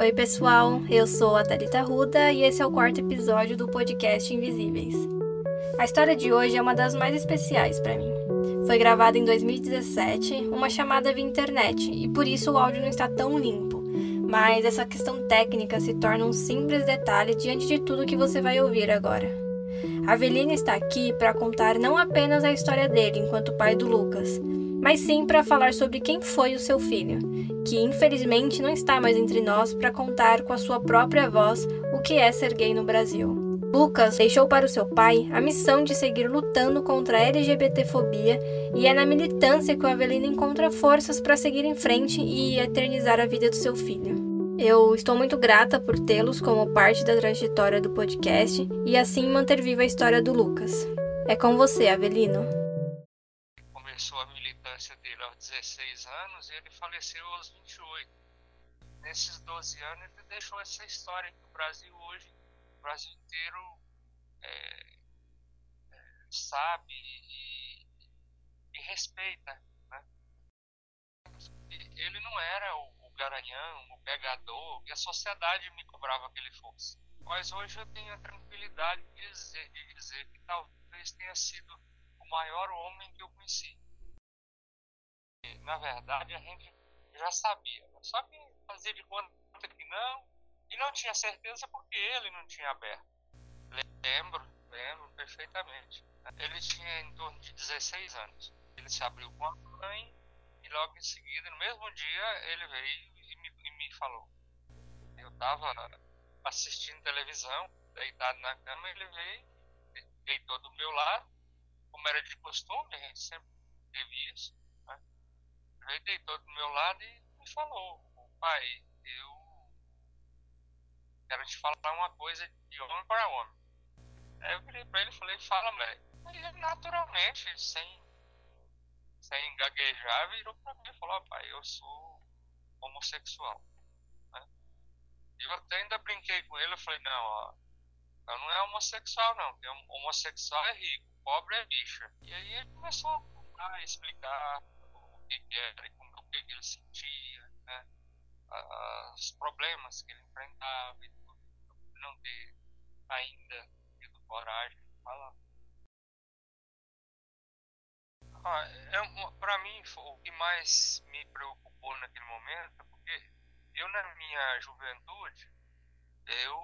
Oi, pessoal, eu sou a Thalita Ruda e esse é o quarto episódio do podcast Invisíveis. A história de hoje é uma das mais especiais para mim. Foi gravada em 2017, uma chamada via internet, e por isso o áudio não está tão limpo. Mas essa questão técnica se torna um simples detalhe diante de tudo que você vai ouvir agora. A Avelina está aqui para contar não apenas a história dele enquanto pai do Lucas, mas sim para falar sobre quem foi o seu filho, que infelizmente não está mais entre nós para contar com a sua própria voz o que é ser gay no Brasil. Lucas deixou para o seu pai a missão de seguir lutando contra a LGBTfobia e é na militância que o Avelino encontra forças para seguir em frente e eternizar a vida do seu filho. Eu estou muito grata por tê-los como parte da trajetória do podcast e assim manter viva a história do Lucas. É com você, Avelino. Começou a militância dele aos 16 anos e ele faleceu aos 28. Nesses 12 anos ele deixou essa história que o Brasil hoje, o Brasil inteiro é, é, sabe e, e respeita. Né? Ele não era o, o garanhão, o pegador, que a sociedade me cobrava que ele fosse. Mas hoje eu tenho a tranquilidade de dizer, de dizer que talvez tenha sido o maior homem que eu conheci na verdade, a gente já sabia. Só que fazia de conta que não, e não tinha certeza porque ele não tinha aberto. Lembro, lembro perfeitamente. Ele tinha em torno de 16 anos. Ele se abriu com a mãe e logo em seguida, no mesmo dia, ele veio e me, e me falou. Eu estava assistindo televisão, deitado na cama, ele veio, deitou do meu lado, como era de costume, a gente sempre teve isso ele deitou do meu lado e me falou, pai, eu quero te falar uma coisa de homem para homem. Aí eu virei pra ele e falei, fala, moleque. Ele naturalmente, sem, sem gaguejar, virou pra mim e falou, pai, eu sou homossexual. Né? E eu até ainda brinquei com ele, eu falei, não, ó, eu não é homossexual não, homossexual é rico, pobre é bicha. E aí ele começou a explicar que era como, que ele sentia, né? os problemas que ele enfrentava e tudo, não ter ainda tido coragem de falar. Ah, é, para mim, o que mais me preocupou naquele momento, porque eu na minha juventude, eu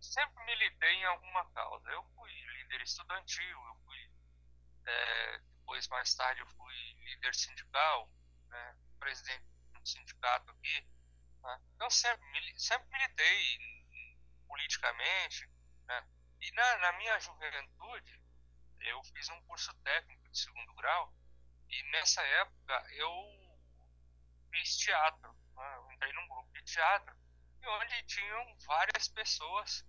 sempre militei em alguma causa. Eu fui líder estudantil, eu fui é, depois, mais tarde, eu fui líder sindical, né, presidente de um sindicato aqui. Né, então, sempre, sempre militei politicamente. Né, e na, na minha juventude, eu fiz um curso técnico de segundo grau, e nessa época eu fiz teatro. Né, eu entrei num grupo de teatro, onde tinham várias pessoas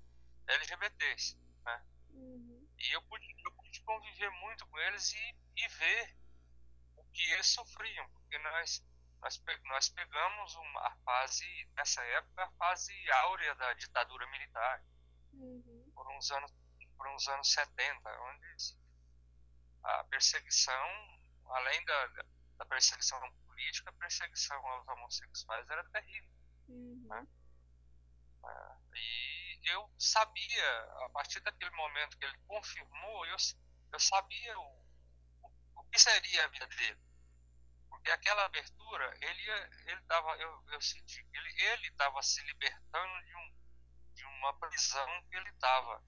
LGBTs. Né? Uhum. E eu pude conviver muito com eles e, e ver o que eles sofriam, porque nós, nós, nós pegamos uma fase, nessa época, a fase áurea da ditadura militar, uhum. por, uns anos, por uns anos 70, onde a perseguição, além da, da perseguição política, a perseguição aos homossexuais era terrível. Uhum. Né? Ah, e eu sabia, a partir daquele momento que ele confirmou, eu, eu sabia o, o, o que seria a vida dele. Porque aquela abertura, ele ele tava, eu, eu senti que ele ele estava se libertando de, um, de uma prisão que ele estava.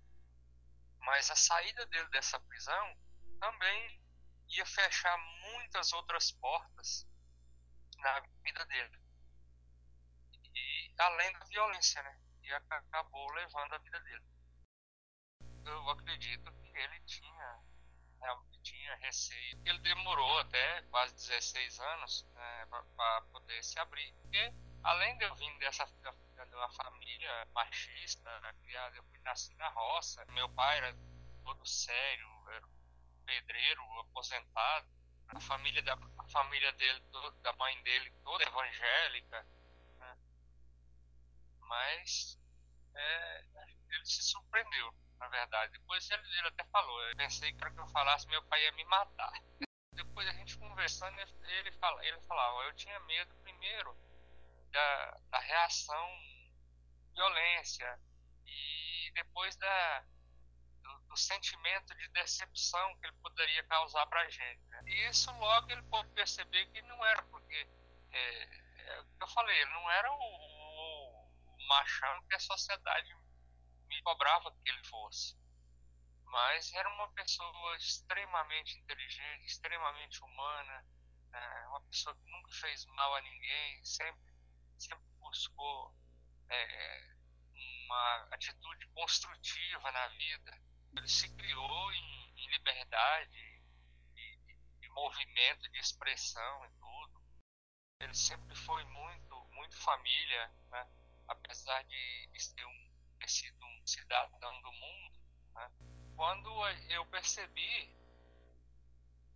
Mas a saída dele dessa prisão também ia fechar muitas outras portas na vida dele. E além da violência, né? e acabou levando a vida dele. Eu acredito que ele tinha, realmente tinha receio. Ele demorou até quase 16 anos né, para poder se abrir. Porque, além de eu vir dessa de uma família machista, né, criada, eu fui nasci na roça. Meu pai era todo sério, era pedreiro, aposentado. A família da a família dele, da mãe dele, toda evangélica. Né? Mas é, ele se surpreendeu, na verdade. Depois ele, até falou, eu pensei que para que eu falasse meu pai ia me matar. Depois a gente conversando, ele, fala, ele falava, eu tinha medo primeiro da, da reação violência e depois da do, do, sentimento de decepção que ele poderia causar para a gente. Né? E isso logo ele pode perceber que não era porque é, é, eu falei, ele não era o, o, o machão que a sociedade cobrava que ele fosse mas era uma pessoa extremamente inteligente, extremamente humana, é, uma pessoa que nunca fez mal a ninguém, sempre, sempre buscou é, uma atitude construtiva na vida. Ele se criou em, em liberdade, de, movimento, de expressão e tudo. Ele sempre foi muito, muito família, né? apesar de, de ser um, ter sido um cidadão do mundo. Né? quando eu percebi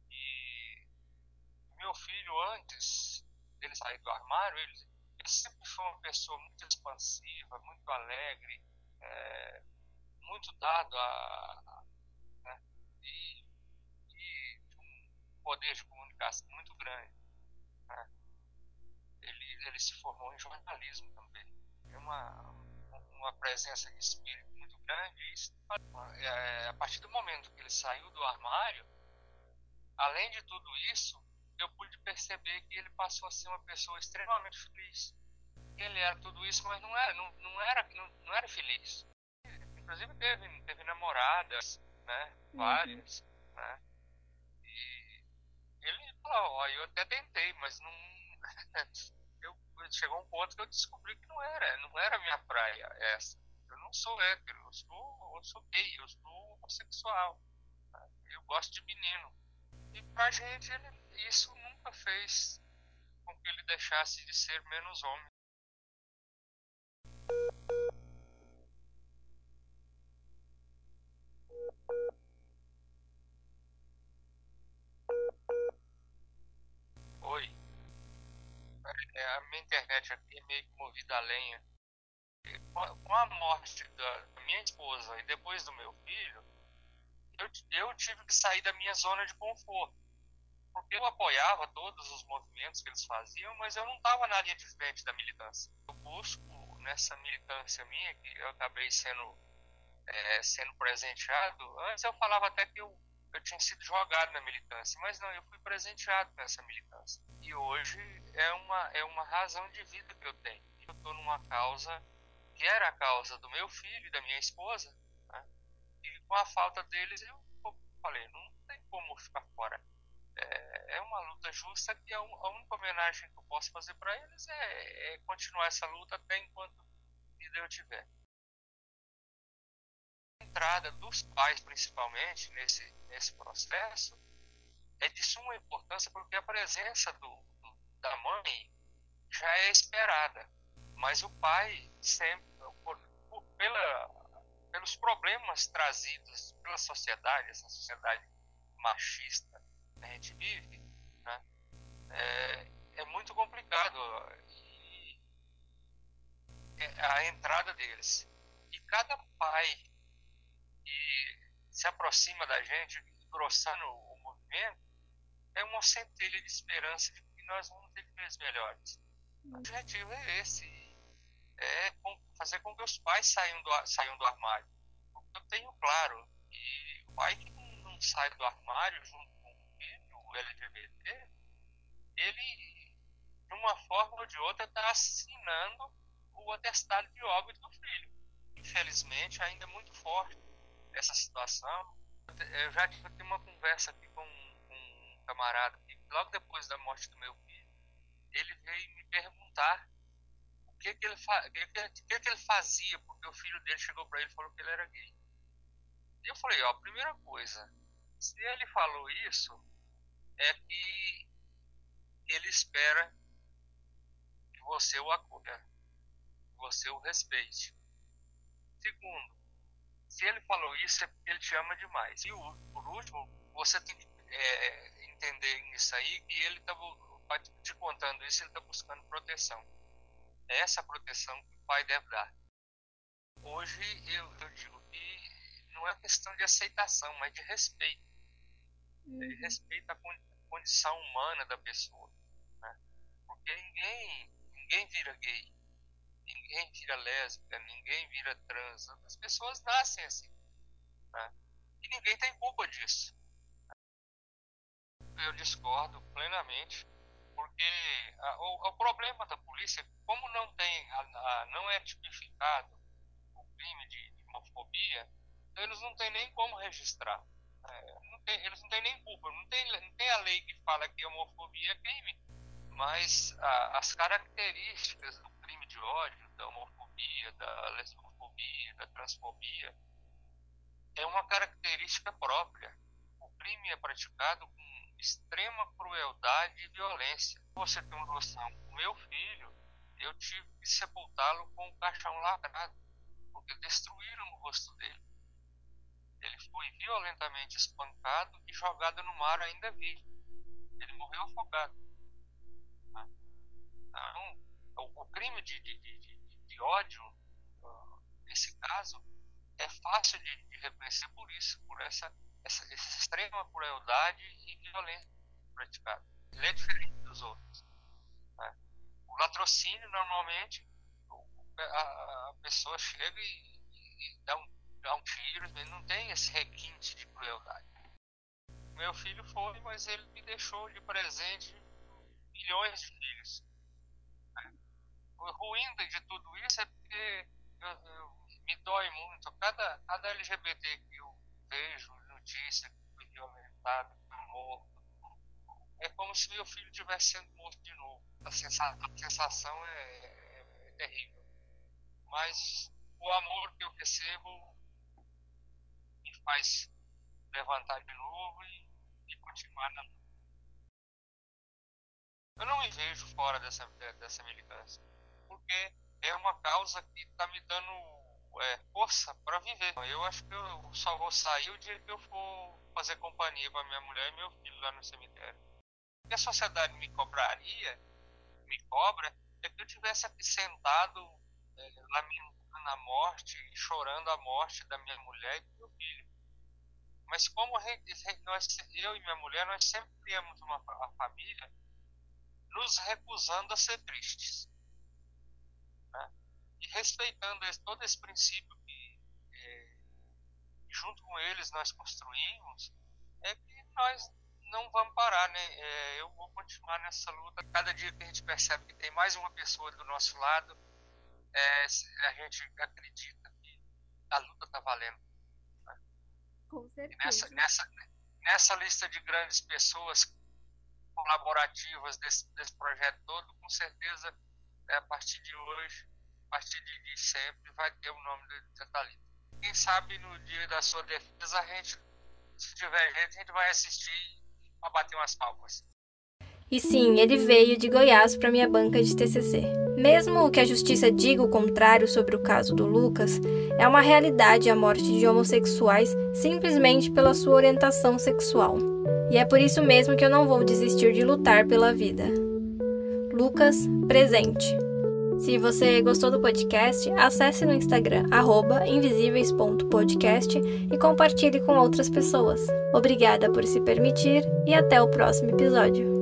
que meu filho, antes dele sair do armário, ele, ele sempre foi uma pessoa muito expansiva, muito alegre, é, muito dado a, né, e, e um poder de comunicação muito grande. Né. Ele, ele se formou em jornalismo também. É uma, uma presença de espírito grande. É, a partir do momento que ele saiu do armário, além de tudo isso, eu pude perceber que ele passou a ser uma pessoa extremamente feliz. Ele era tudo isso, mas não era, não, não era, não, não era feliz. Inclusive teve, teve namoradas, né? Uhum. Várias, uhum. né? E ele falou, ó, eu até tentei, mas não. eu, chegou um ponto que eu descobri que não era, não era minha praia essa não sou hétero, eu sou, eu sou gay, eu sou homossexual. Tá? Eu gosto de menino. E pra gente ele, isso nunca fez com que ele deixasse de ser menos homem. Oi. É, a minha internet aqui é meio que movida a lenha com a morte da minha esposa e depois do meu filho, eu, eu tive que sair da minha zona de conforto. Porque eu apoiava todos os movimentos que eles faziam, mas eu não estava na linha de frente da militância. Eu busco nessa militância minha, que eu acabei sendo, é, sendo presenteado. Antes eu falava até que eu, eu tinha sido jogado na militância, mas não, eu fui presenteado nessa militância. E hoje é uma, é uma razão de vida que eu tenho. Eu estou numa causa que era a causa do meu filho e da minha esposa, né? e com a falta deles eu falei, não tem como ficar fora. É, é uma luta justa que a, a, única homenagem que eu posso fazer para eles é, é, continuar essa luta até enquanto vida eu tiver. Entrada dos pais, principalmente, nesse, nesse processo, é de suma importância porque a presença do, do da mãe já é esperada mas o pai sempre, por, por, pela, pelos problemas trazidos pela sociedade, essa sociedade machista que a gente vive, né, é, é muito complicado e, é, a entrada deles. E cada pai se aproxima da gente, engrossando o movimento, é uma centelha de esperança de que nós vamos ter dias melhores. O objetivo é esse é fazer com que os pais saiam do, saiam do armário. Eu tenho claro que o pai que não sai do armário junto com o filho LGBT, ele, de uma forma ou de outra, está assinando o atestado de óbito do filho. Infelizmente, ainda é muito forte essa situação. Eu já tive uma conversa aqui com um camarada que, logo depois da morte do meu filho, ele veio me perguntar que, que, ele, fa que, que, que ele fazia, porque o filho dele chegou para ele e falou que ele era gay. E eu falei, ó, primeira coisa, se ele falou isso, é que ele espera que você o acolha, que você o respeite. Segundo, se ele falou isso é porque ele te ama demais. E por último, você tem que é, entender nisso aí que ele está te contando isso, ele está buscando proteção essa proteção que o pai deve dar. Hoje eu, eu digo que não é questão de aceitação, mas de respeito. Uhum. Ele respeita a condição humana da pessoa. Né? Porque ninguém, ninguém vira gay. Ninguém vira lésbica, ninguém vira trans. As pessoas nascem assim. Né? E ninguém tem culpa disso. Eu discordo plenamente, porque a, o, o, problema da polícia, como não tem, a, a, não é tipificado o crime de, de homofobia, então eles não têm nem como registrar. É, não tem, eles não têm nem culpa, não tem, não tem a lei que fala que homofobia é crime, mas as características do de ódio, da homofobia, da lesbofobia, da transfobia, é uma característica própria. O crime é praticado com extrema crueldade e violência. Você tem uma noção, o meu filho, eu tive que sepultá-lo com um caixão lacrado, porque destruíram o rosto dele. Ele foi violentamente espancado e jogado no mar ainda vivo. Ele morreu afogado. Então, o, o crime de, de, de, de ódio, uh, nesse caso, é fácil de, de reconhecer por isso, por essa, essa, essa extrema crueldade e violência praticada. Ele é diferente dos outros. Né? O latrocínio, normalmente, a, a pessoa chega e, e, dá, um, dá um tiro, ele não tem esse requinte de crueldade. Meu filho foi, mas ele me deixou de presente milhões de filhos. O ruim de tudo isso é porque eu, eu, me dói muito. Cada, cada LGBT que eu vejo notícia que foi violentado, morto, é como se meu filho tivesse sendo morto de novo. A sensação, a sensação é, é, é terrível. Mas o amor que eu recebo me faz levantar de novo e, e continuar na. Eu não me vejo fora dessa, dessa militância, porque é uma causa que está me dando é, força para viver. Eu acho que eu só vou sair o dia que eu for fazer companhia para minha mulher e meu filho lá no cemitério. O que a sociedade me cobraria, me cobra, é que eu tivesse aqui sentado é, lamentando a morte chorando a morte da minha mulher e do meu filho. Mas como nós, eu e minha mulher, nós sempre criamos uma família nos recusando a ser tristes. E respeitando esse, todo esse princípio que, é, junto com eles, nós construímos, é que nós não vamos parar, né? É, eu vou continuar nessa luta. Cada dia que a gente percebe que tem mais uma pessoa do nosso lado, é, a gente acredita que a luta está valendo. Né? Com certeza. Nessa, nessa, nessa lista de grandes pessoas colaborativas desse, desse projeto todo, com certeza, né, a partir de hoje, a partir de, sempre, vai ter o nome de Thalita. Quem sabe no dia da sua defesa, a gente, se tiver jeito, a gente vai assistir para bater umas palmas. E sim, ele veio de Goiás para minha banca de TCC. Mesmo que a justiça diga o contrário sobre o caso do Lucas, é uma realidade a morte de homossexuais simplesmente pela sua orientação sexual. E é por isso mesmo que eu não vou desistir de lutar pela vida. Lucas Presente. Se você gostou do podcast, acesse no Instagram invisíveis.podcast e compartilhe com outras pessoas. Obrigada por se permitir e até o próximo episódio.